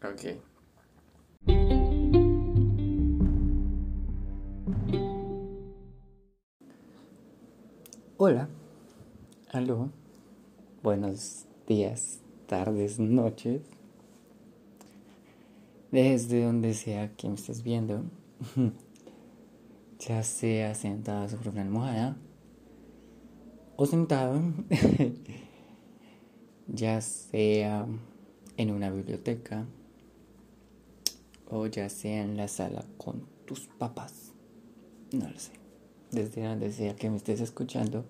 Ok. Hola. Aló. Buenos días, tardes, noches. Desde donde sea que me estés viendo. ya sea sentada sobre una almohada o sentado. ya sea en una biblioteca o ya sea en la sala con tus papás. No lo sé. Desde donde sea que me estés escuchando.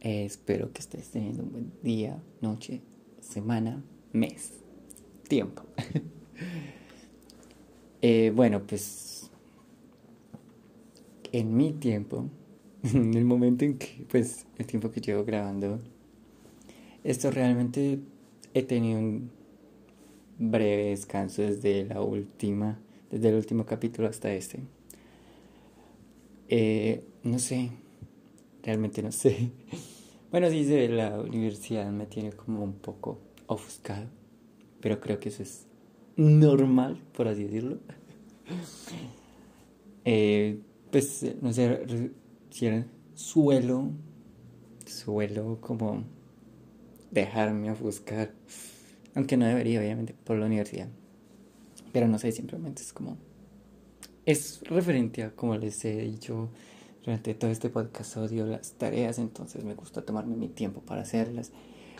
espero que estés teniendo un buen día, noche, semana, mes, tiempo. Eh, bueno, pues en mi tiempo, en el momento en que, pues el tiempo que llevo grabando, esto realmente he tenido un breve descanso desde la última, desde el último capítulo hasta este. Eh, no sé, realmente no sé. Bueno, sí, de la universidad me tiene como un poco ofuscado, pero creo que eso es normal, por así decirlo. Eh, pues, no sé, suelo, suelo como dejarme ofuscar aunque no debería, obviamente, por la universidad. Pero no sé, simplemente es como... Es referente a, como les he dicho durante todo este podcast, odio las tareas, entonces me gusta tomarme mi tiempo para hacerlas.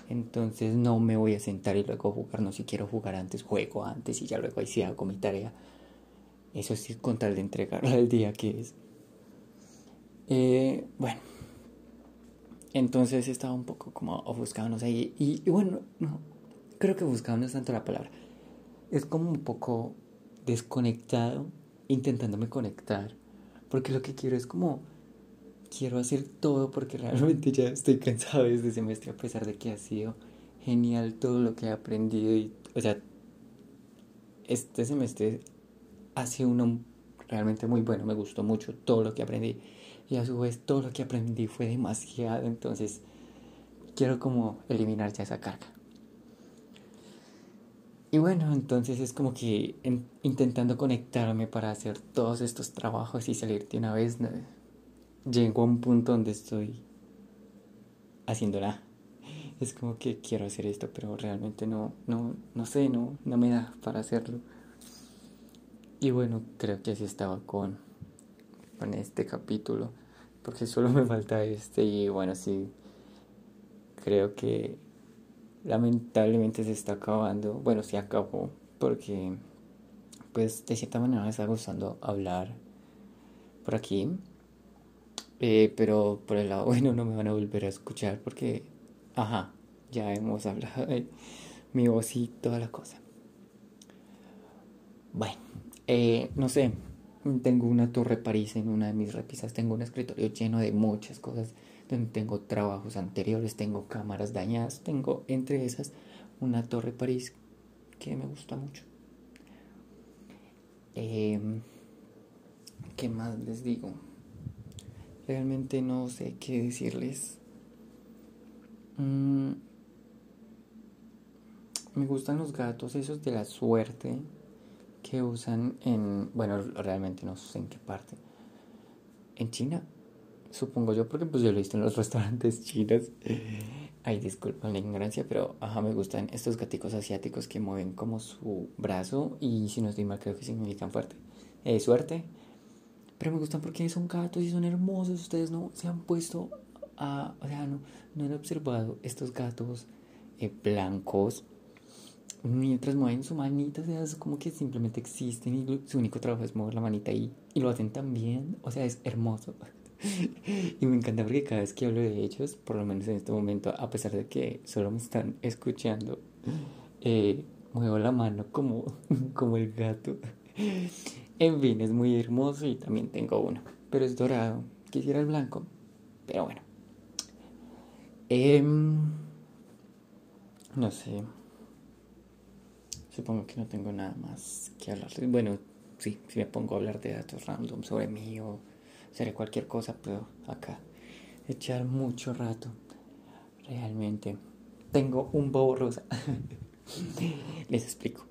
Entonces no me voy a sentar y luego jugar, no si quiero jugar antes, juego antes y ya luego ahí sí hago mi tarea. Eso sí, con tal de entregarla el día que es. Eh, bueno, entonces estaba un poco como ofuscado, no sé, y, bueno, no, creo que buscaba no es tanto la palabra. Es como un poco desconectado, intentándome conectar. Porque lo que quiero es como, quiero hacer todo porque realmente ya estoy cansado de este semestre a pesar de que ha sido genial todo lo que he aprendido. Y, o sea, este semestre ha sido uno realmente muy bueno, me gustó mucho todo lo que aprendí. Y a su vez todo lo que aprendí fue demasiado, entonces quiero como eliminar ya esa carga. Y bueno, entonces es como que intentando conectarme para hacer todos estos trabajos y salir de una vez, llego a un punto donde estoy haciéndola. Es como que quiero hacer esto, pero realmente no, no, no sé, no, no me da para hacerlo. Y bueno, creo que así estaba con, con este capítulo, porque solo me falta este y bueno, sí, creo que lamentablemente se está acabando. Bueno, se acabó porque pues de cierta manera me está gustando hablar por aquí. Eh, pero por el lado bueno no me van a volver a escuchar porque, ajá, ya hemos hablado de mi voz y toda la cosa. Bueno, eh, no sé, tengo una torre París en una de mis repisas, tengo un escritorio lleno de muchas cosas tengo trabajos anteriores, tengo cámaras dañadas, tengo entre esas una torre París que me gusta mucho. Em, ¿Qué más les digo? Realmente no sé qué decirles. Mm, me gustan los gatos, esos de la suerte que usan en, bueno, realmente no sé en qué parte. En China Supongo yo, porque pues yo lo he visto en los restaurantes chinos. Ay, disculpen la ignorancia, pero ajá, me gustan estos gaticos asiáticos que mueven como su brazo y si no estoy mal creo que significan fuerte. Eh, suerte. Pero me gustan porque son gatos y son hermosos. Ustedes no se han puesto a... O sea, no, no han observado estos gatos eh, blancos mientras mueven su manita. O sea, es como que simplemente existen y su único trabajo es mover la manita y, y lo hacen tan bien. O sea, es hermoso. y me encanta porque cada vez que hablo de ellos, por lo menos en este momento, a pesar de que solo me están escuchando, eh, muevo la mano como, como el gato. En fin, es muy hermoso y también tengo uno, pero es dorado. Quisiera el blanco, pero bueno. Em, no sé. Supongo que no tengo nada más que hablar. Bueno, sí, si me pongo a hablar de datos random sobre mí o seré cualquier cosa, pero acá echar mucho rato. Realmente. Tengo un bobo rosa. Les explico.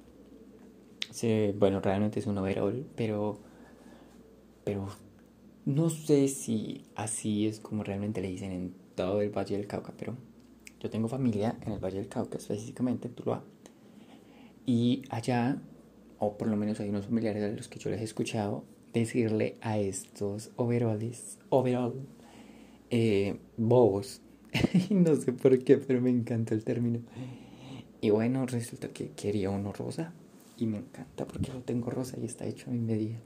bueno, realmente es un overall, pero, pero no sé si así es como realmente le dicen en todo el Valle del Cauca, pero yo tengo familia en el Valle del Cauca, específicamente en Tuluá. Y allá, o por lo menos hay unos familiares a los que yo les he escuchado decirle a estos overalls, overall, eh, bobos. no sé por qué, pero me encanta el término. Y bueno, resulta que quería uno rosa. Y me encanta porque lo tengo rosa y está hecho a mi medida.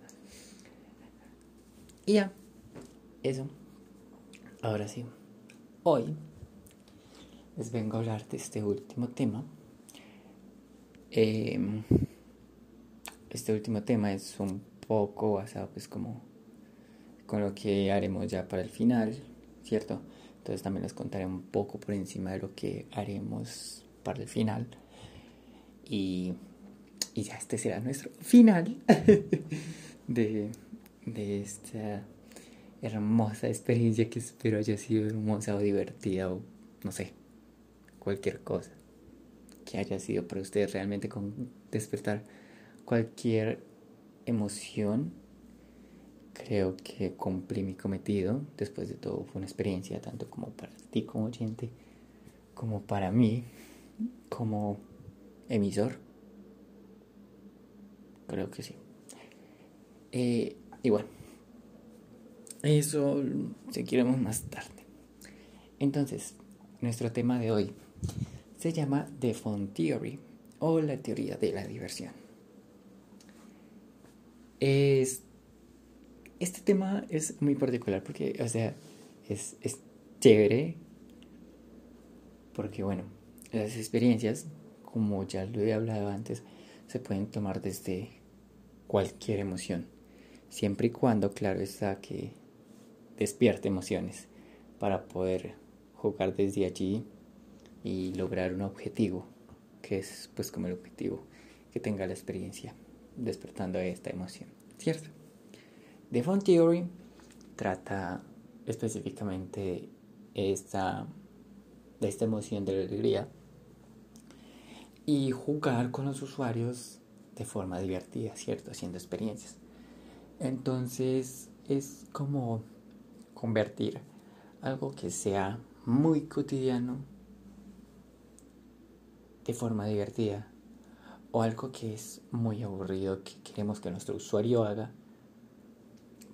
Y ya, eso. Ahora sí, hoy les vengo a hablar de este último tema. Em, este último tema es un poco basado pues como con lo que haremos ya para el final, ¿cierto? Entonces también les contaré un poco por encima de lo que haremos para el final. Y, y ya este será nuestro final de, de esta hermosa experiencia que espero haya sido hermosa o divertida o no sé, cualquier cosa que haya sido para ustedes realmente con despertar cualquier emoción. Creo que cumplí mi cometido. Después de todo fue una experiencia tanto como para ti como oyente, como para mí como emisor. Creo que sí. Eh, y bueno, eso seguiremos más tarde. Entonces, nuestro tema de hoy se llama The Fun Theory o la teoría de la diversión. Es, este tema es muy particular porque, o sea, es, es chévere porque, bueno, las experiencias, como ya lo he hablado antes, se pueden tomar desde cualquier emoción, siempre y cuando, claro está, que despierte emociones para poder jugar desde allí y lograr un objetivo, que es pues como el objetivo que tenga la experiencia despertando esta emoción, ¿cierto? The Fun Theory trata específicamente esta, de esta emoción de la alegría y jugar con los usuarios de forma divertida, ¿cierto? Haciendo experiencias. Entonces es como convertir algo que sea muy cotidiano de forma divertida o algo que es muy aburrido que queremos que nuestro usuario haga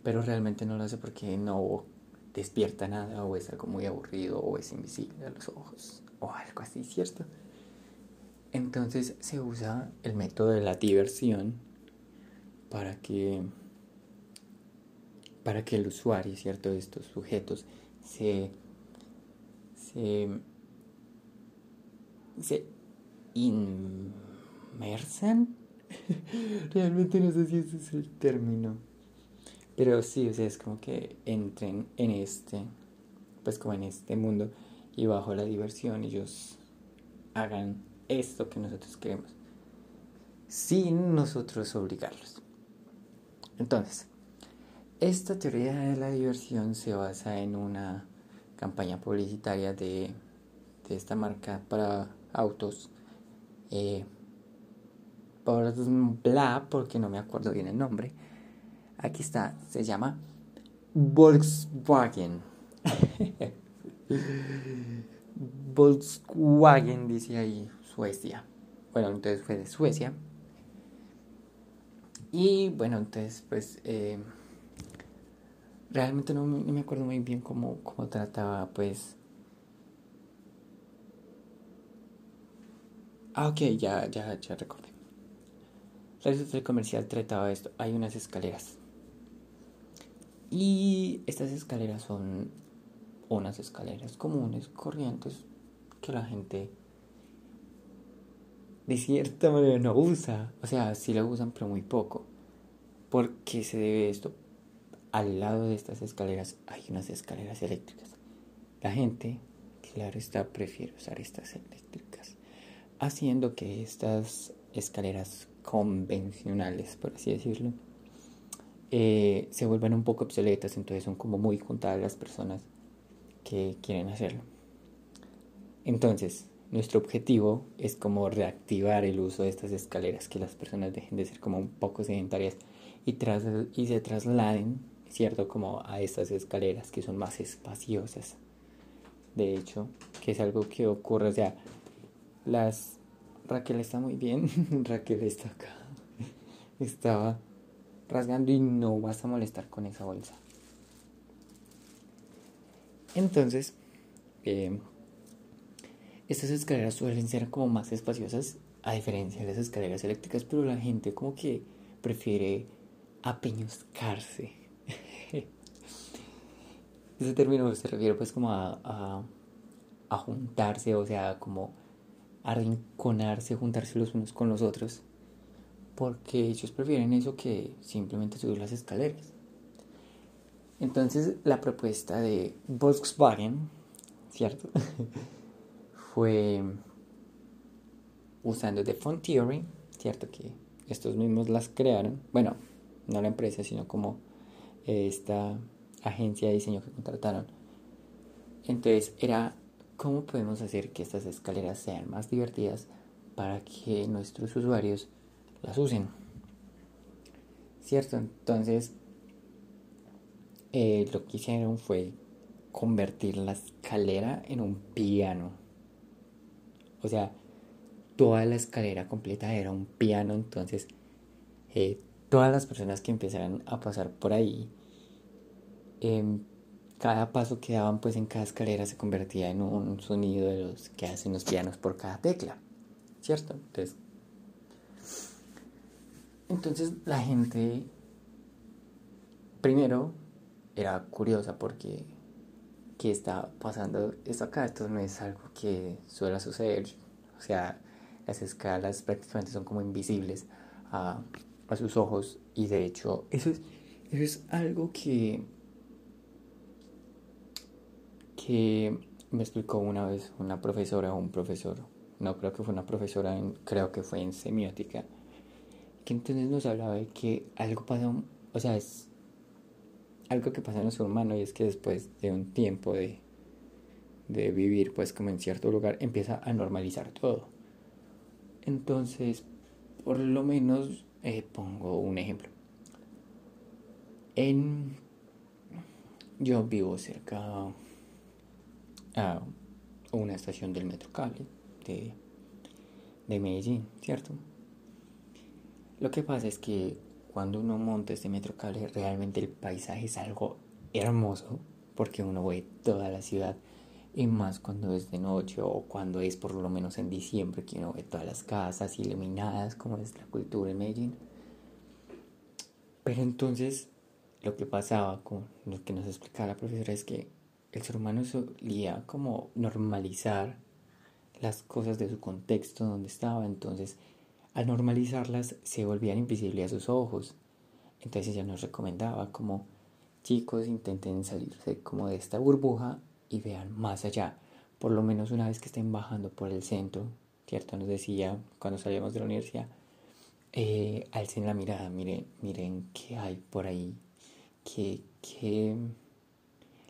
pero realmente no lo hace porque no despierta nada o es algo muy aburrido o es invisible a los ojos o algo así, ¿cierto? Entonces se usa el método de la diversión para que para que el usuario, ¿cierto? De estos sujetos se se se inmersan. Realmente no sé si ese es el término. Pero sí, o sea, es como que entren en este, pues como en este mundo y bajo la diversión ellos hagan esto que nosotros queremos. Sin nosotros obligarlos. Entonces, esta teoría de la diversión se basa en una campaña publicitaria de, de esta marca para autos eh, por bla, porque no me acuerdo bien el nombre. Aquí está, se llama Volkswagen. Volkswagen dice ahí Suecia. Bueno, entonces fue de Suecia. Y bueno, entonces pues eh, realmente no, me acuerdo muy bien cómo, cómo trataba pues Ah, ok, ya, ya, ya recordé. Resulta el comercial trataba esto. Hay unas escaleras. Y estas escaleras son unas escaleras comunes, corrientes, que la gente de cierta manera no usa. O sea, sí la usan, pero muy poco. ¿Por qué se debe esto? Al lado de estas escaleras hay unas escaleras eléctricas. La gente, claro está, prefiere usar estas eléctricas haciendo que estas escaleras convencionales, por así decirlo, eh, se vuelvan un poco obsoletas, entonces son como muy contadas las personas que quieren hacerlo. Entonces, nuestro objetivo es como reactivar el uso de estas escaleras, que las personas dejen de ser como un poco sedentarias y, tras, y se trasladen, ¿cierto? Como a estas escaleras que son más espaciosas. De hecho, que es algo que ocurre, o sea, las... Raquel está muy bien, Raquel está acá. Estaba rasgando y no vas a molestar con esa bolsa. Entonces, eh, estas escaleras suelen ser como más espaciosas a diferencia de las escaleras eléctricas, pero la gente como que prefiere apeñuscarse. Ese término se refiere pues como a, a, a, juntarse, o sea, como a rinconarse, juntarse los unos con los otros, porque ellos prefieren eso que simplemente subir las escaleras. Entonces la propuesta de Volkswagen, ¿cierto? fue usando The Font Theory, cierto que estos mismos las crearon, bueno, no la empresa, sino como esta agencia de diseño que contrataron. Entonces era cómo podemos hacer que estas escaleras sean más divertidas para que nuestros usuarios las usen. ¿Cierto? Entonces, eh, lo que hicieron fue convertir la escalera en un piano. O sea, toda la escalera completa era un piano, entonces eh, todas las personas que empezaran a pasar por ahí, em, cada paso que daban pues en cada escalera se convertía en un sonido de los que hacen los pianos por cada tecla, ¿cierto? Entonces, entonces la gente primero era curiosa porque ¿qué está pasando esto acá? Esto no es algo que suele suceder. O sea, las escalas prácticamente son como invisibles a, a sus ojos. Y de hecho, eso es, eso es algo que, que me explicó una vez una profesora o un profesor. No creo que fue una profesora, creo que fue en semiótica. Que entonces nos hablaba de que algo pasa, o sea, es algo que pasa en nuestro humano y es que después de un tiempo de, de vivir pues como en cierto lugar empieza a normalizar todo. Entonces, por lo menos eh, pongo un ejemplo. En yo vivo cerca a una estación del metro cable de, de Medellín, ¿cierto? Lo que pasa es que cuando uno monta este metro cable, realmente el paisaje es algo hermoso porque uno ve toda la ciudad y más cuando es de noche o cuando es por lo menos en diciembre que uno ve todas las casas iluminadas como es la cultura de Medellín. Pero entonces lo que pasaba con lo que nos explicaba la profesora es que el ser humano solía como normalizar las cosas de su contexto donde estaba, entonces al normalizarlas se volvían invisibles a sus ojos. Entonces ella nos recomendaba como chicos intenten salirse como de esta burbuja y vean más allá. Por lo menos una vez que estén bajando por el centro, ¿cierto? Nos decía cuando salíamos de la universidad, eh, alcen la mirada, miren, miren qué hay por ahí, que, que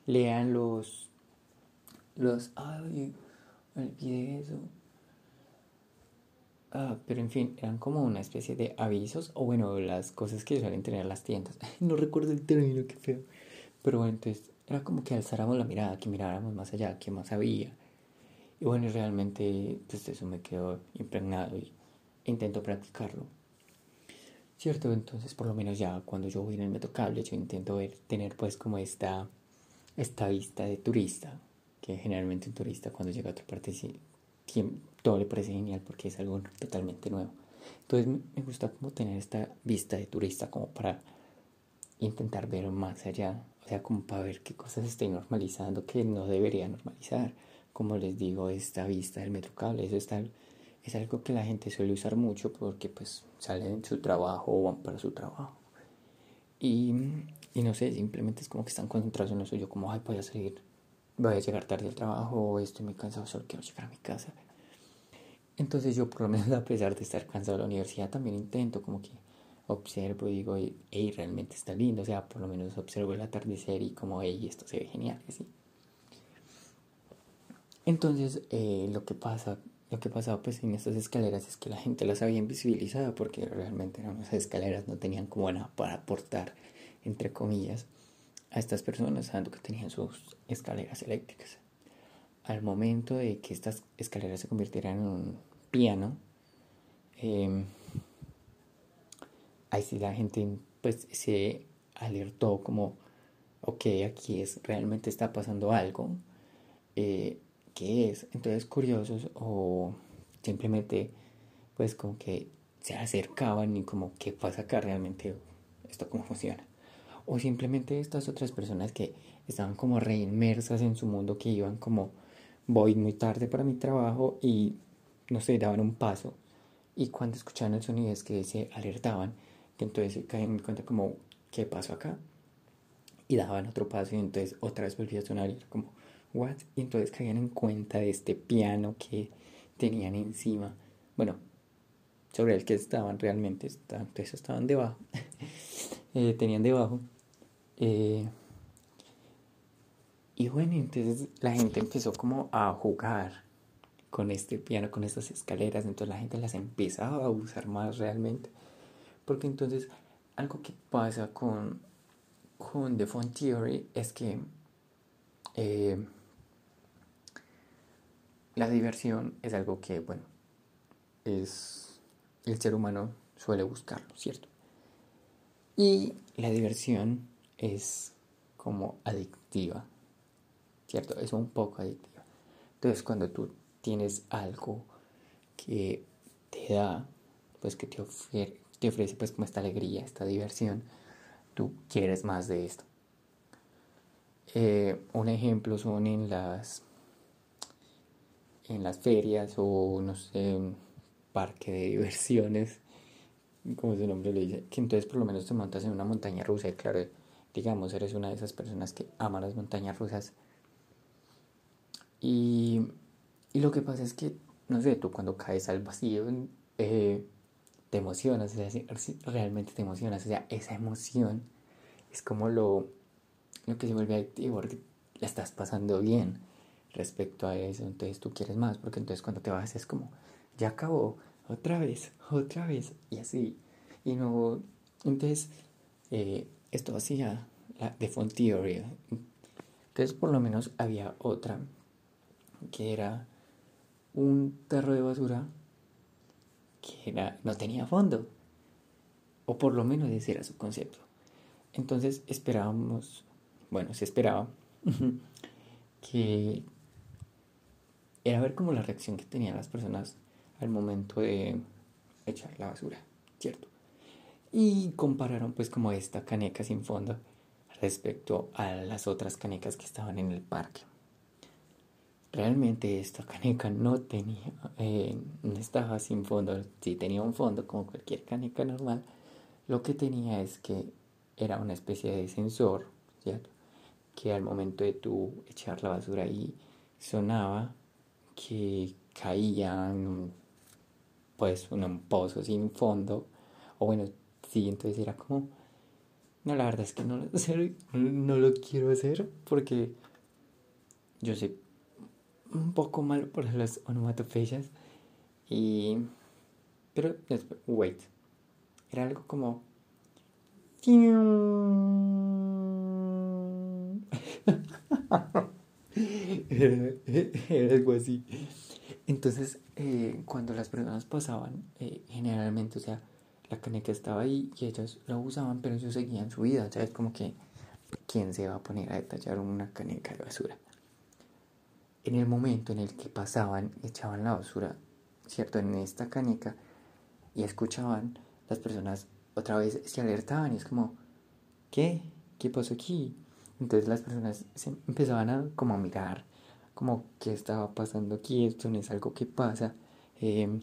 lean los, los, ay, olvidé eso, Ah, pero en fin, eran como una especie de avisos, o bueno, las cosas que suelen tener las tiendas. no recuerdo el término, qué feo. Pero bueno, entonces era como que alzáramos la mirada, que miráramos más allá, que más había. Y bueno, realmente pues eso me quedó impregnado y intento practicarlo. Cierto, entonces por lo menos ya cuando yo voy en el metro cable, yo intento ver, tener pues como esta, esta vista de turista, que generalmente un turista cuando llega a otra parte todo le parece genial porque es algo totalmente nuevo. Entonces me gusta como tener esta vista de turista como para intentar ver más allá, o sea, como para ver qué cosas estoy normalizando que no debería normalizar. Como les digo, esta vista del metro cable, eso está, es algo que la gente suele usar mucho porque pues salen de su trabajo o van para su trabajo. Y, y no sé, simplemente es como que están concentrados en lo suyo, como, ay, voy a salir, voy a llegar tarde al trabajo, estoy muy cansado, solo quiero llegar a mi casa. Entonces yo por lo menos a pesar de estar cansado de la universidad también intento como que observo y digo, hey, realmente está lindo, o sea, por lo menos observo el atardecer y como, hey, esto se ve genial, ¿sí? Entonces, eh, lo que pasa, lo que pasaba pues en estas escaleras es que la gente las había invisibilizado porque realmente eran unas escaleras, no tenían como nada para aportar, entre comillas, a estas personas, sabiendo que tenían sus escaleras eléctricas. Al momento de que estas escaleras se convirtieran en un piano, eh, ahí sí la gente pues se alertó como, ok, aquí es, realmente está pasando algo, eh, ¿qué es? Entonces curiosos o simplemente pues como que se acercaban y como, ¿qué pasa acá realmente? ¿Esto cómo funciona? O simplemente estas otras personas que estaban como reinmersas en su mundo, que iban como, voy muy tarde para mi trabajo y no sé, daban un paso. Y cuando escuchaban el sonido es que se alertaban, que entonces caían en cuenta como, ¿qué pasó acá? Y daban otro paso y entonces otra vez volvía a sonar y era como, ¿what? Y entonces caían en cuenta de este piano que tenían encima. Bueno, sobre el que estaban realmente, entonces estaban debajo. eh, tenían debajo. Eh, y bueno, entonces la gente empezó como a jugar con este piano, con estas escaleras, entonces la gente las empezaba a usar más realmente. Porque entonces algo que pasa con, con The Fun Theory es que eh, la diversión es algo que, bueno, es el ser humano suele buscarlo, ¿cierto? Y la diversión es como adictiva, ¿cierto? Es un poco adictiva. Entonces cuando tú tienes algo que te da, pues que te, ofrece, te ofrece pues como esta alegría, esta diversión, tú quieres más de esto. Eh, un ejemplo son en las en las ferias o no sé, un parque de diversiones, como su nombre le dice, que entonces por lo menos te montas en una montaña rusa y claro, digamos, eres una de esas personas que ama las montañas rusas. Y, y lo que pasa es que, no sé, tú cuando caes al vacío, eh, te emocionas, o sea, realmente te emocionas, o sea, esa emoción es como lo, lo que se vuelve adictivo, porque la estás pasando bien respecto a eso, entonces tú quieres más, porque entonces cuando te vas es como, ya acabó, otra vez, otra vez, y así, y no, entonces, eh, esto hacía la de Font Theory, entonces por lo menos había otra, que era un tarro de basura que no tenía fondo. O por lo menos ese era su concepto. Entonces esperábamos, bueno, se esperaba que era ver como la reacción que tenían las personas al momento de echar la basura, ¿cierto? Y compararon pues como esta caneca sin fondo respecto a las otras canecas que estaban en el parque. Realmente esta caneca no tenía, eh, no estaba sin fondo, sí tenía un fondo como cualquier caneca normal, lo que tenía es que era una especie de sensor, ¿cierto? Que al momento de tú echar la basura ahí sonaba que caía en pues un pozo sin fondo, o bueno, sí, entonces era como, no, la verdad es que no, no lo quiero hacer porque yo sé un poco malo por las onomatopeyas. Y. Pero wait. Era algo como. era, algo así. Entonces, eh, cuando las personas pasaban, eh, generalmente, o sea, la caneca estaba ahí y ellos la usaban, pero ellos seguían su vida. O sea, es como que, ¿quién se va a poner a detallar una caneca de basura? en el momento en el que pasaban, echaban la basura, ¿cierto? En esta caneca y escuchaban, las personas otra vez se alertaban y es como, ¿qué? ¿Qué pasó aquí? Entonces las personas se empezaban a como a mirar, como, ¿qué estaba pasando aquí? Esto no es algo que pasa. Em,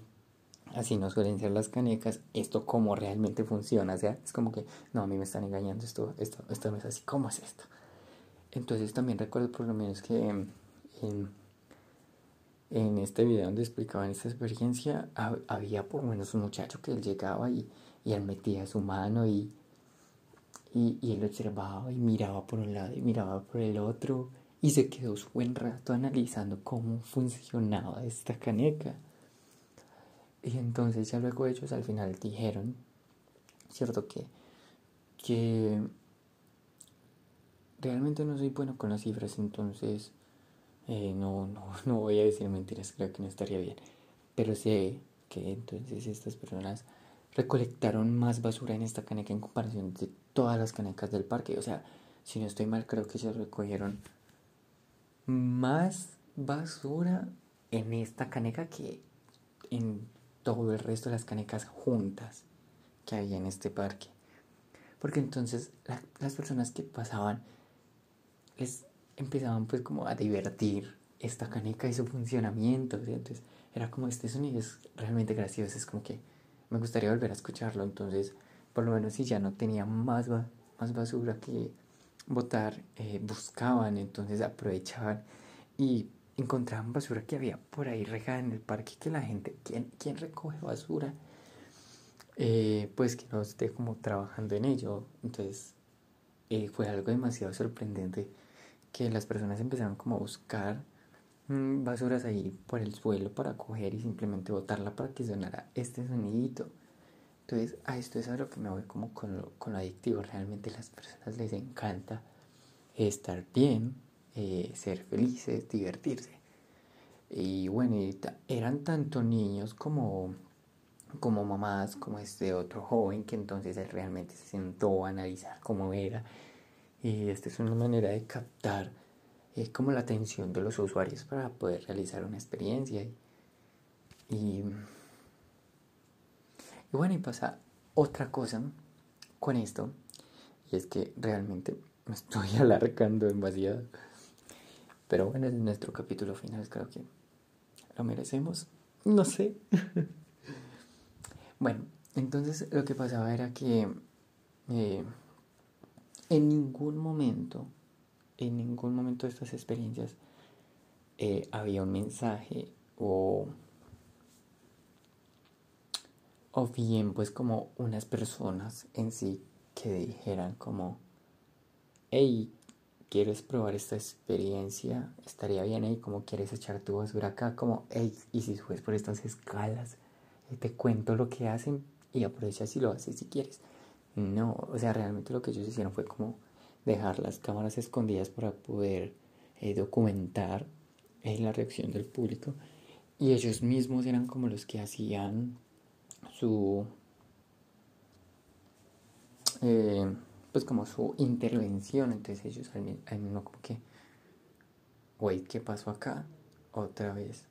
así no suelen ser las canecas, esto cómo realmente funciona, o sea, es como que, no, a mí me están engañando, esto, esto, esto no es así, ¿cómo es esto? Entonces también recuerdo por lo menos que em, en, este video donde explicaban esta experiencia, había por lo menos un muchacho que él llegaba y, y él metía su mano y, y, y, él observaba y miraba por un lado y miraba por el otro y se quedó su buen rato analizando cómo funcionaba esta caneca. Y entonces ya luego ellos al final dijeron, cierto que, que realmente no soy bueno con las cifras, entonces eh, no, no, no voy a decir mentiras, creo que no estaría bien. Pero sé que entonces estas personas recolectaron más basura en esta caneca en comparación de todas las canecas del parque. O sea, si no estoy mal, creo que se recogieron más basura en esta caneca que en todo el resto de las canecas juntas que hay en este parque. Porque entonces las personas que pasaban les empezaban pues como a divertir esta caneca y su funcionamiento. Entonces era como este sonido es realmente gracioso, es como que me gustaría volver a escucharlo. Entonces por lo menos si ya no tenía más, más basura que botar, eh, buscaban, entonces aprovechaban y encontraban basura que había por ahí regada en el parque que la gente, ¿quién, quién recoge basura? Eh, pues que no esté como trabajando en ello. Entonces eh, fue algo demasiado sorprendente que las personas empezaron como a buscar mm, basuras ahí por el suelo para coger y simplemente botarla para que sonara este sonidito. Entonces a esto es a lo que me voy como con lo, con lo adictivo. Realmente las personas les encanta estar bien, eh, ser felices, divertirse. Y bueno, eran tanto niños como, como mamás, como este otro joven que entonces él realmente se sentó a analizar cómo era. Y esta es una manera de captar eh, como la atención de los usuarios para poder realizar una experiencia. Y, y, bueno, y pasa otra cosa con esto, y es que realmente me estoy alargando demasiado. Pero bueno, es nuestro capítulo final, creo que lo merecemos. No sé. bueno, entonces lo que pasaba era que eh, en ningún momento, en ningún momento de estas experiencias eh, había un mensaje o, o bien pues como unas personas en sí que dijeran como, hey, quieres probar esta experiencia, estaría bien ahí, como quieres echar tu basura acá, como, hey, y si subes por estas escalas, eh, te cuento lo que hacen y aprovecha si lo haces si quieres. No, o sea, realmente lo que ellos hicieron fue como dejar las cámaras escondidas para poder eh, documentar eh, la reacción del público y ellos mismos eran como los que hacían su pues como su intervención, entonces ellos al, mismo como que, wait, ¿qué pasó acá? Otra vez,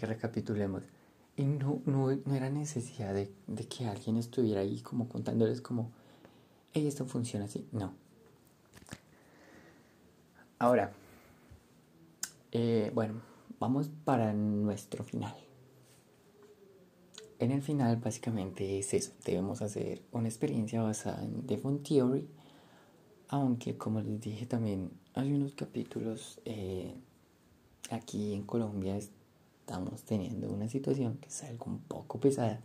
recapitulemos. Y no, no, no era necesidad de, de, que alguien estuviera ahí como contándoles como, hey, esto funciona así. No. Ahora, eh, bueno, vamos para nuestro final. En el final básicamente es eso, debemos hacer una experiencia basada en The Theory aunque como les dije también hay unos capítulos eh, aquí en Colombia estamos teniendo una situación que es algo un poco pesada,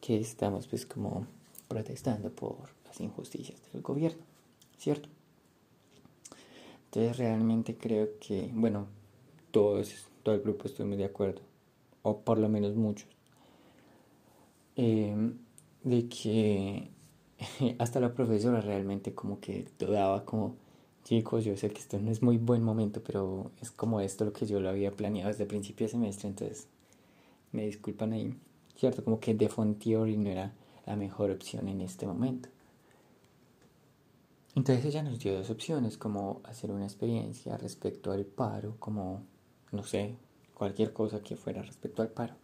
que estamos pues como protestando por las injusticias del gobierno, ¿cierto? Entonces realmente creo que, bueno, todos, todo el grupo estuvimos de acuerdo, o por lo menos muchos, eh, de que hasta la profesora realmente como que dudaba como, chicos, yo sé que esto no es muy buen momento, pero es como esto lo que yo lo había planeado desde el principio de semestre, entonces me disculpan ahí, ¿cierto? Como que The Theory no era la mejor opción en este momento. Entonces ella nos dio dos opciones, como hacer una experiencia respecto al paro, como, no sé, cualquier cosa que fuera respecto al paro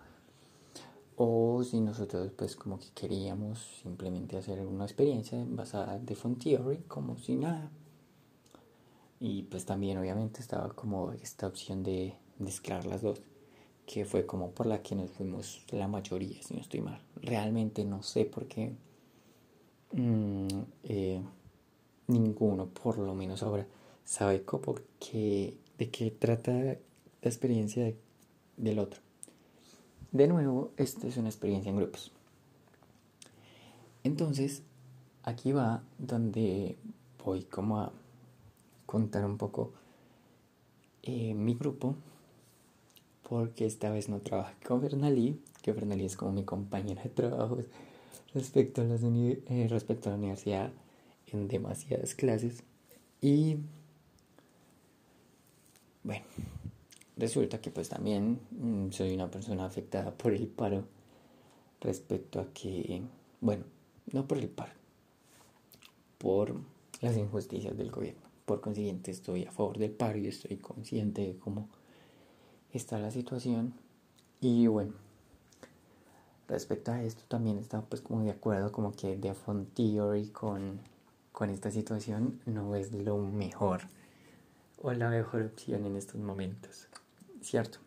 o si nosotros pues como que queríamos simplemente hacer una experiencia basada de Font Theory como si nada. Y pues también obviamente estaba como esta opción de mezclar las dos, que fue como por la que nos fuimos la mayoría, si no estoy mal. Realmente no sé por qué mm, eh, ninguno, por lo menos ahora, sabe cómo que, de qué trata la experiencia del otro. De nuevo, esta es una experiencia en grupos. Entonces, aquí va donde voy como a contar un poco eh, mi grupo porque esta vez no trabajé con Bernalí, que Bernalí es como mi compañera de trabajo eh, respecto a la universidad en demasiadas clases. Y bueno, resulta que pues también mm, soy una persona afectada por el paro respecto a que, bueno, no por el paro, por las injusticias del gobierno. Por consiguiente estoy a favor del paro y estoy consciente de cómo está la situación. Y bueno, respecto a esto también estaba pues como de acuerdo como que The Font Theory con, con esta situación no es lo mejor o la mejor opción en estos momentos, ¿cierto?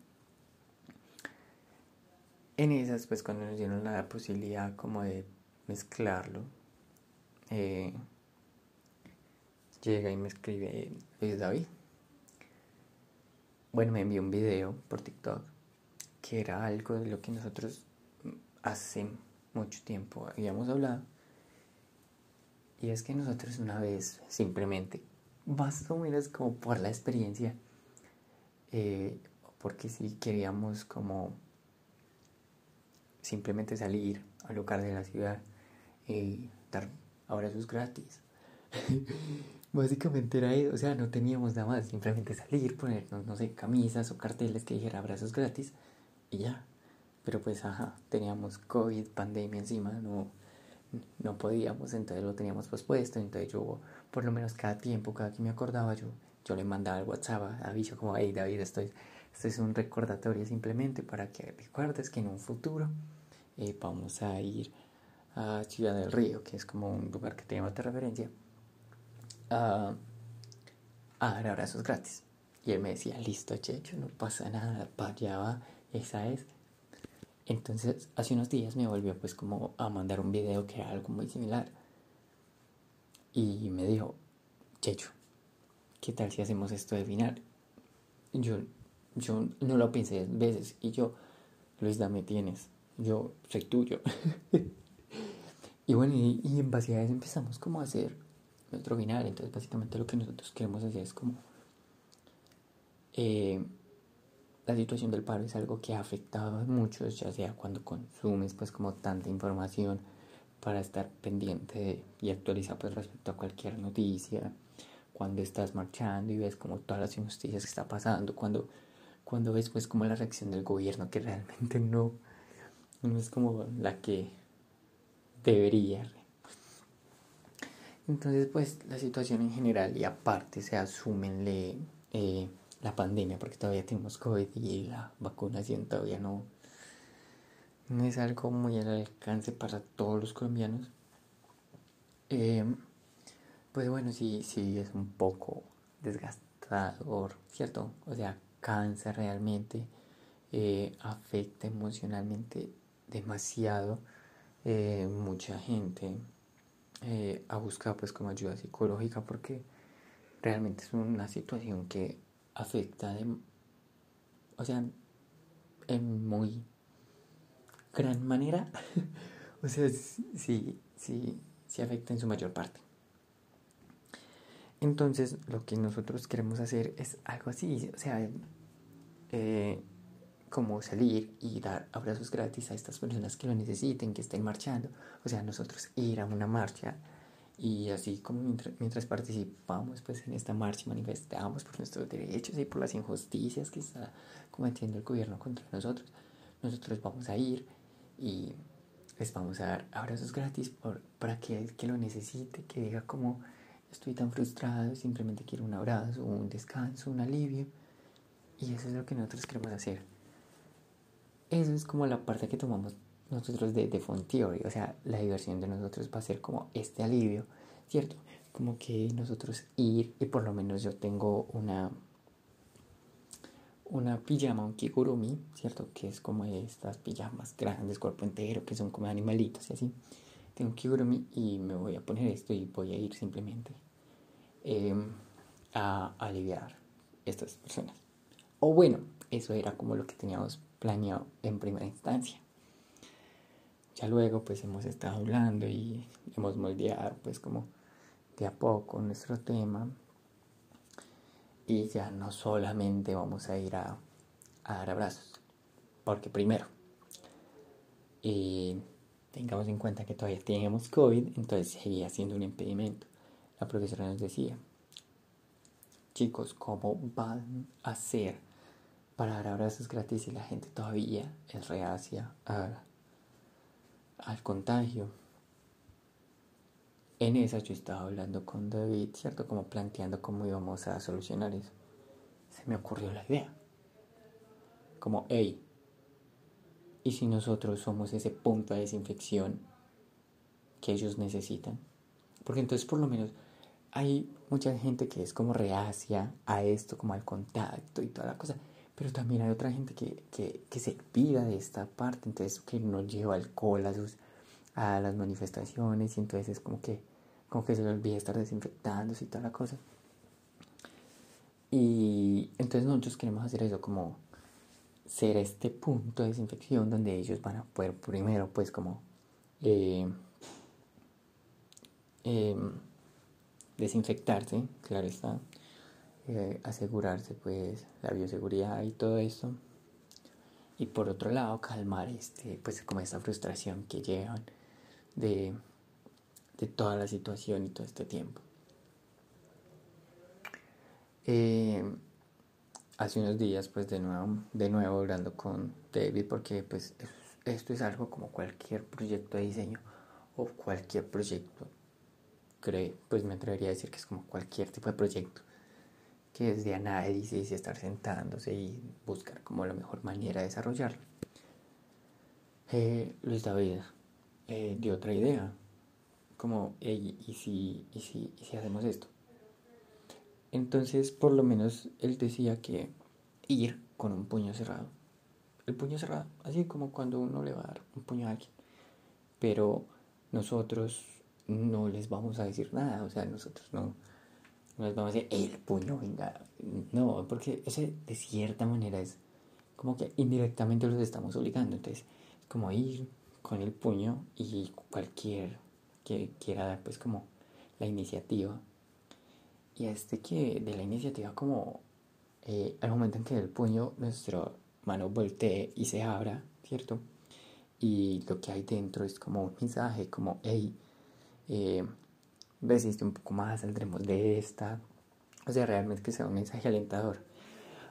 En esas pues cuando nos dieron la posibilidad como de mezclarlo, eh, llega y me escribe Luis David bueno, me envió un video por TikTok que era algo de lo que nosotros hace mucho tiempo habíamos hablado. Y es que nosotros una vez simplemente, más o menos como por la experiencia, eh, porque si queríamos como simplemente salir al lugar de la ciudad y dar abrazos gratis. Básicamente era eso, o sea, no teníamos nada más, simplemente salir, ponernos, no sé, camisas o carteles que dijera abrazos gratis y ya. Pero pues, ajá, teníamos COVID, pandemia encima, no, no podíamos, entonces lo teníamos pospuesto, entonces yo, por lo menos cada tiempo, cada que me acordaba, yo, yo le mandaba el WhatsApp, aviso como, hey David, esto es, esto es un recordatorio simplemente para que recuerdes que en un futuro eh, vamos a ir a Ciudad del Río, que es como un lugar que tenemos de referencia a, dar abrazos gratis. Y él me decía, listo, Checho, no pasa nada, para allá va, esa es. Entonces, hace unos días me volvió pues como a mandar un video que era algo muy similar. Y me dijo, Checho, ¿qué tal si hacemos esto de final? Yo, yo no lo pensé veces. Y yo, Luis, dame tienes. Yo soy tuyo. y bueno, y, y en base a eso empezamos como a hacer nuestro final. Entonces, básicamente lo que nosotros queremos hacer es como... Eh, la situación del paro es algo que ha afectado a muchos, ya sea cuando consumes pues como tanta información para estar pendiente y actualizar pues respecto a cualquier noticia, cuando estás marchando y ves como todas las injusticias que está pasando, cuando, cuando ves pues como la reacción del gobierno que realmente no, no es como la que debería entonces, pues la situación en general y aparte se asumenle eh, la pandemia, porque todavía tenemos COVID y la vacunación todavía no, es algo muy al alcance para todos los colombianos. Eh, pues bueno, sí, sí es un poco desgastador, ¿cierto? O sea, cansa realmente, eh, afecta emocionalmente demasiado mucha gente eh, a buscar pues como ayuda psicológica porque realmente es una situación que afecta de, o sea, en muy gran manera, o sea, sí, sí, sí afecta en su mayor parte. Entonces, lo que nosotros queremos hacer es algo así, o sea, eh, como salir y dar abrazos gratis a estas personas que lo necesiten, que estén marchando. O sea, nosotros ir a una marcha y así como mientras, participamos pues en esta marcha manifestamos por nuestros derechos y por las injusticias que está cometiendo el gobierno contra nosotros, nosotros vamos a ir y les vamos a dar abrazos gratis por, para que el que lo necesite, que diga como estoy tan frustrado, simplemente quiero un abrazo, un descanso, un alivio. Y eso es lo que nosotros queremos hacer. Eso es como la parte que tomamos nosotros de, de Theory, o sea, la diversión de nosotros va a ser como este alivio, ¿cierto? Como que nosotros ir, y por lo menos yo tengo una, una pijama, un kigurumi, ¿cierto? Que es como estas pijamas grandes, cuerpo entero, que son como animalitos y así. Tengo un kigurumi y me voy a poner esto y voy a ir simplemente em, a aliviar estas personas. O bueno, eso era como lo que teníamos planeado en primera instancia. Ya luego pues hemos estado hablando y hemos moldeado pues como de a poco nuestro tema. y ya no solamente vamos a ir a, a dar abrazos, porque primero, y tengamos en cuenta que todavía teníamos COVID, entonces seguía siendo un impedimento. La profesora nos decía, chicos, ¿cómo van a hacer para dar abrazos gratis si la gente todavía es reacia al contagio? En esa yo estaba hablando con David, ¿cierto? Como planteando cómo íbamos a solucionar eso. Se me ocurrió la idea. Como, hey, ¿y si nosotros somos ese punto de desinfección que ellos necesitan? Porque entonces por lo menos hay mucha gente que es como reacia a esto, como al contacto y toda la cosa. Pero también hay otra gente que, que, que se olvida de esta parte, entonces que no lleva alcohol a, sus, a las manifestaciones y entonces es como que, como que se le olvida estar desinfectándose y toda la cosa. Y entonces nosotros queremos hacer eso, como ser este punto de desinfección donde ellos van a poder primero pues como eh, eh, desinfectarse, claro está, eh, asegurarse pues la bioseguridad y todo eso. Y por otro lado, calmar este, pues como esta frustración que llevan de, de toda la situación y todo este tiempo. Eh, hace unos días, pues de nuevo, de nuevo hablando con David, porque pues esto es algo como cualquier proyecto de diseño o cualquier proyecto creo, pues me atrevería a decir que es como cualquier tipo de proyecto, que es de análisis y estar sentándose y buscar como la mejor manera de desarrollarlo. Eh, Luis David eh, dio otra idea, como, ¿y, si, y, si, ¿y si hacemos esto? Entonces, por lo menos él decía que ir con un puño cerrado. El puño cerrado, así como cuando uno le va a dar un puño a alguien. Pero nosotros no les vamos a decir nada, o sea, nosotros no, les vamos a decir, el puño, venga, no, porque ese de cierta manera es como que indirectamente los estamos obligando, entonces es como ir con el puño y cualquier que quiera dar pues como la iniciativa y este que de la iniciativa como eh, al momento en que el puño nuestra mano voltee y se abra, ¿cierto? Y lo que hay dentro es como un mensaje, como, hey, eh, resiste un poco más, saldremos de esta. O sea, realmente que sea un mensaje alentador.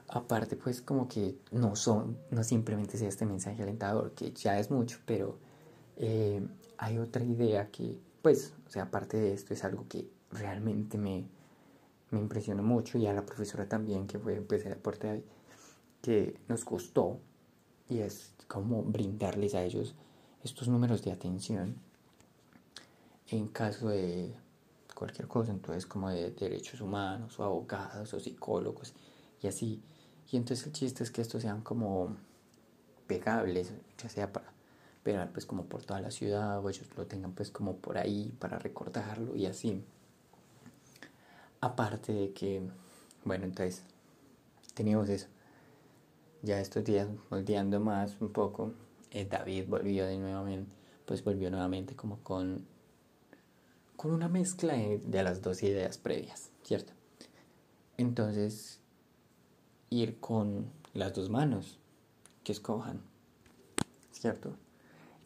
Aparte, pues como que no son, no simplemente sea este mensaje alentador, que ya es mucho, pero eh, hay otra idea que, pues, o sea, aparte de esto, es algo que realmente me, me impresionó mucho y a la profesora también, que fue pues el aporte de, que nos costó, y es como brindarles a ellos estos números de atención en caso de cualquier cosa, entonces como de derechos humanos o abogados o psicólogos y así. Y entonces el chiste es que estos sean como pegables, ya sea para pegar pues como por toda la ciudad o ellos lo tengan pues como por ahí para recordarlo y así. Aparte de que, bueno, entonces teníamos eso. Ya estos días, moldeando más un poco, eh, David volvió de nuevo, pues volvió nuevamente como con con una mezcla de, las dos ideas previas, ¿cierto? Entonces, ir con las dos manos que escojan, ¿cierto?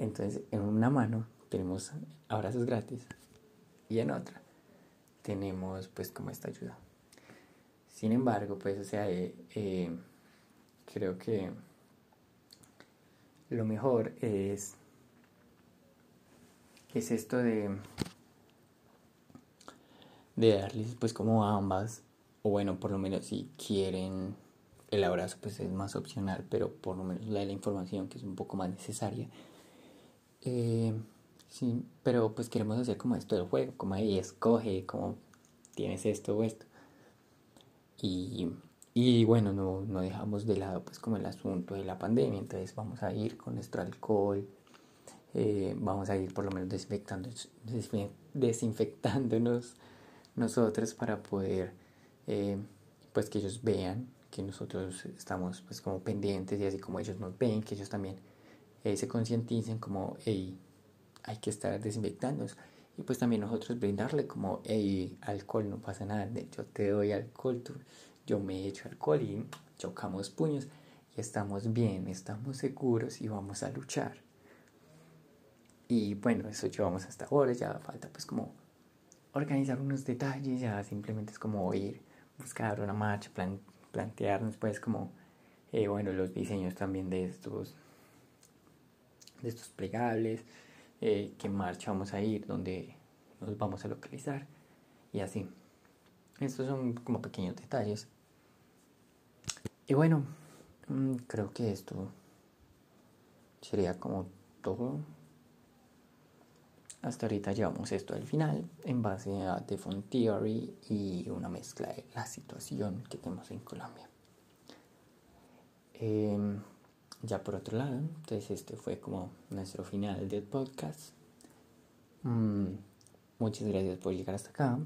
Entonces, en una mano tenemos abrazos gratis y en otra tenemos pues como esta ayuda. Sin embargo, pues, o sea, eh, eh, creo que lo mejor es, es esto de de darles pues como ambas, o bueno, por lo menos si quieren el abrazo pues es más opcional, pero por lo menos la la información que es un poco más necesaria. Eh, sí, pero pues queremos hacer como esto del juego, como ahí escoge, como tienes esto o esto. Y, y bueno, no, no dejamos de lado pues como el asunto de la pandemia, entonces vamos a ir con nuestro alcohol, eh, vamos a ir por lo menos desinfectando, desinfectándonos nosotros para poder eh, pues que ellos vean que nosotros estamos pues como pendientes y así como ellos nos ven que ellos también eh, se concienticen como hey, hay que estar desinfectándonos y pues también nosotros brindarle como hey, alcohol no pasa nada yo te doy alcohol tú yo me echo alcohol y chocamos puños y estamos bien, estamos seguros y vamos a luchar. Y bueno, eso llevamos hasta ahora, ya falta pues como organizar unos detalles, ya simplemente es como ir, buscar una marcha, plantearnos pues como, eh, bueno, los diseños también de estos, de estos plegables, eh, qué marcha vamos a ir, dónde nos vamos a localizar y así. Estos son como pequeños detalles. Y bueno, mm, creo que esto sería como todo. Hasta ahorita llevamos esto al final en base a The Fun Theory y una mezcla de la situación que tenemos en Colombia. Em, ya por otro lado, entonces este fue como nuestro final del podcast. Mm, muchas gracias por llegar hasta acá.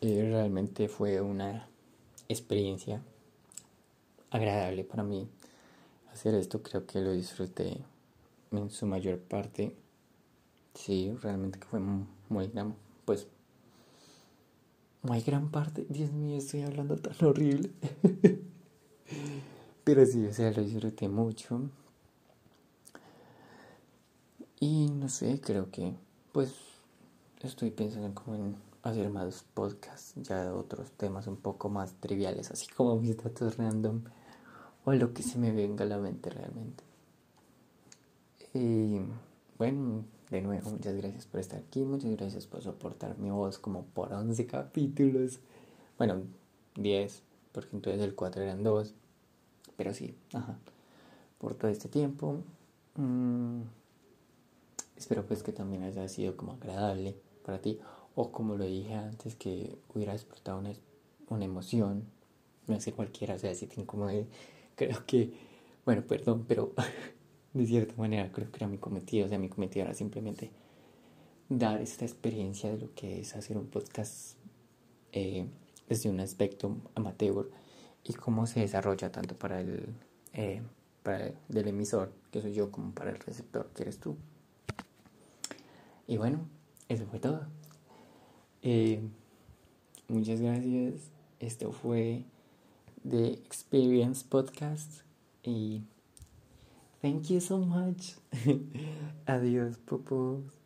Eh, realmente fue una experiencia agradable para mí hacer esto. Creo que lo disfruté en su mayor parte. Sí, realmente que fue muy gran, pues, muy gran parte. Dios mío, estoy hablando tan horrible. Pero sí, o sea, lo disfruté mucho. Y no sé, creo que, pues, estoy pensando como en hacer más podcasts, ya de otros temas un poco más triviales, así como mis datos random o lo que se me venga a la mente realmente. Y bueno, de nuevo, muchas gracias por estar aquí, muchas gracias por soportar mi voz como por 11 capítulos. Bueno, 10, porque entonces el 4 eran 2. Pero sí, ajá. Por todo este tiempo. Mm, espero pues que también haya sido como agradable para ti. O como lo dije antes, que hubiera despertado una, una emoción. No sé cualquiera, o sea, si te incomode creo que, bueno, perdón, pero de cierta manera creo que era mi cometido, o sea, mi cometido era simplemente dar esta experiencia de lo que es hacer un podcast eh, desde un aspecto amateur y cómo se desarrolla tanto para el, eh, para el del emisor, que soy yo, como para el receptor, que eres tú. Y bueno, eso fue todo. Eh, muchas gracias. Esto fue The Experience Podcast. Y thank you so much. Adiós, popos.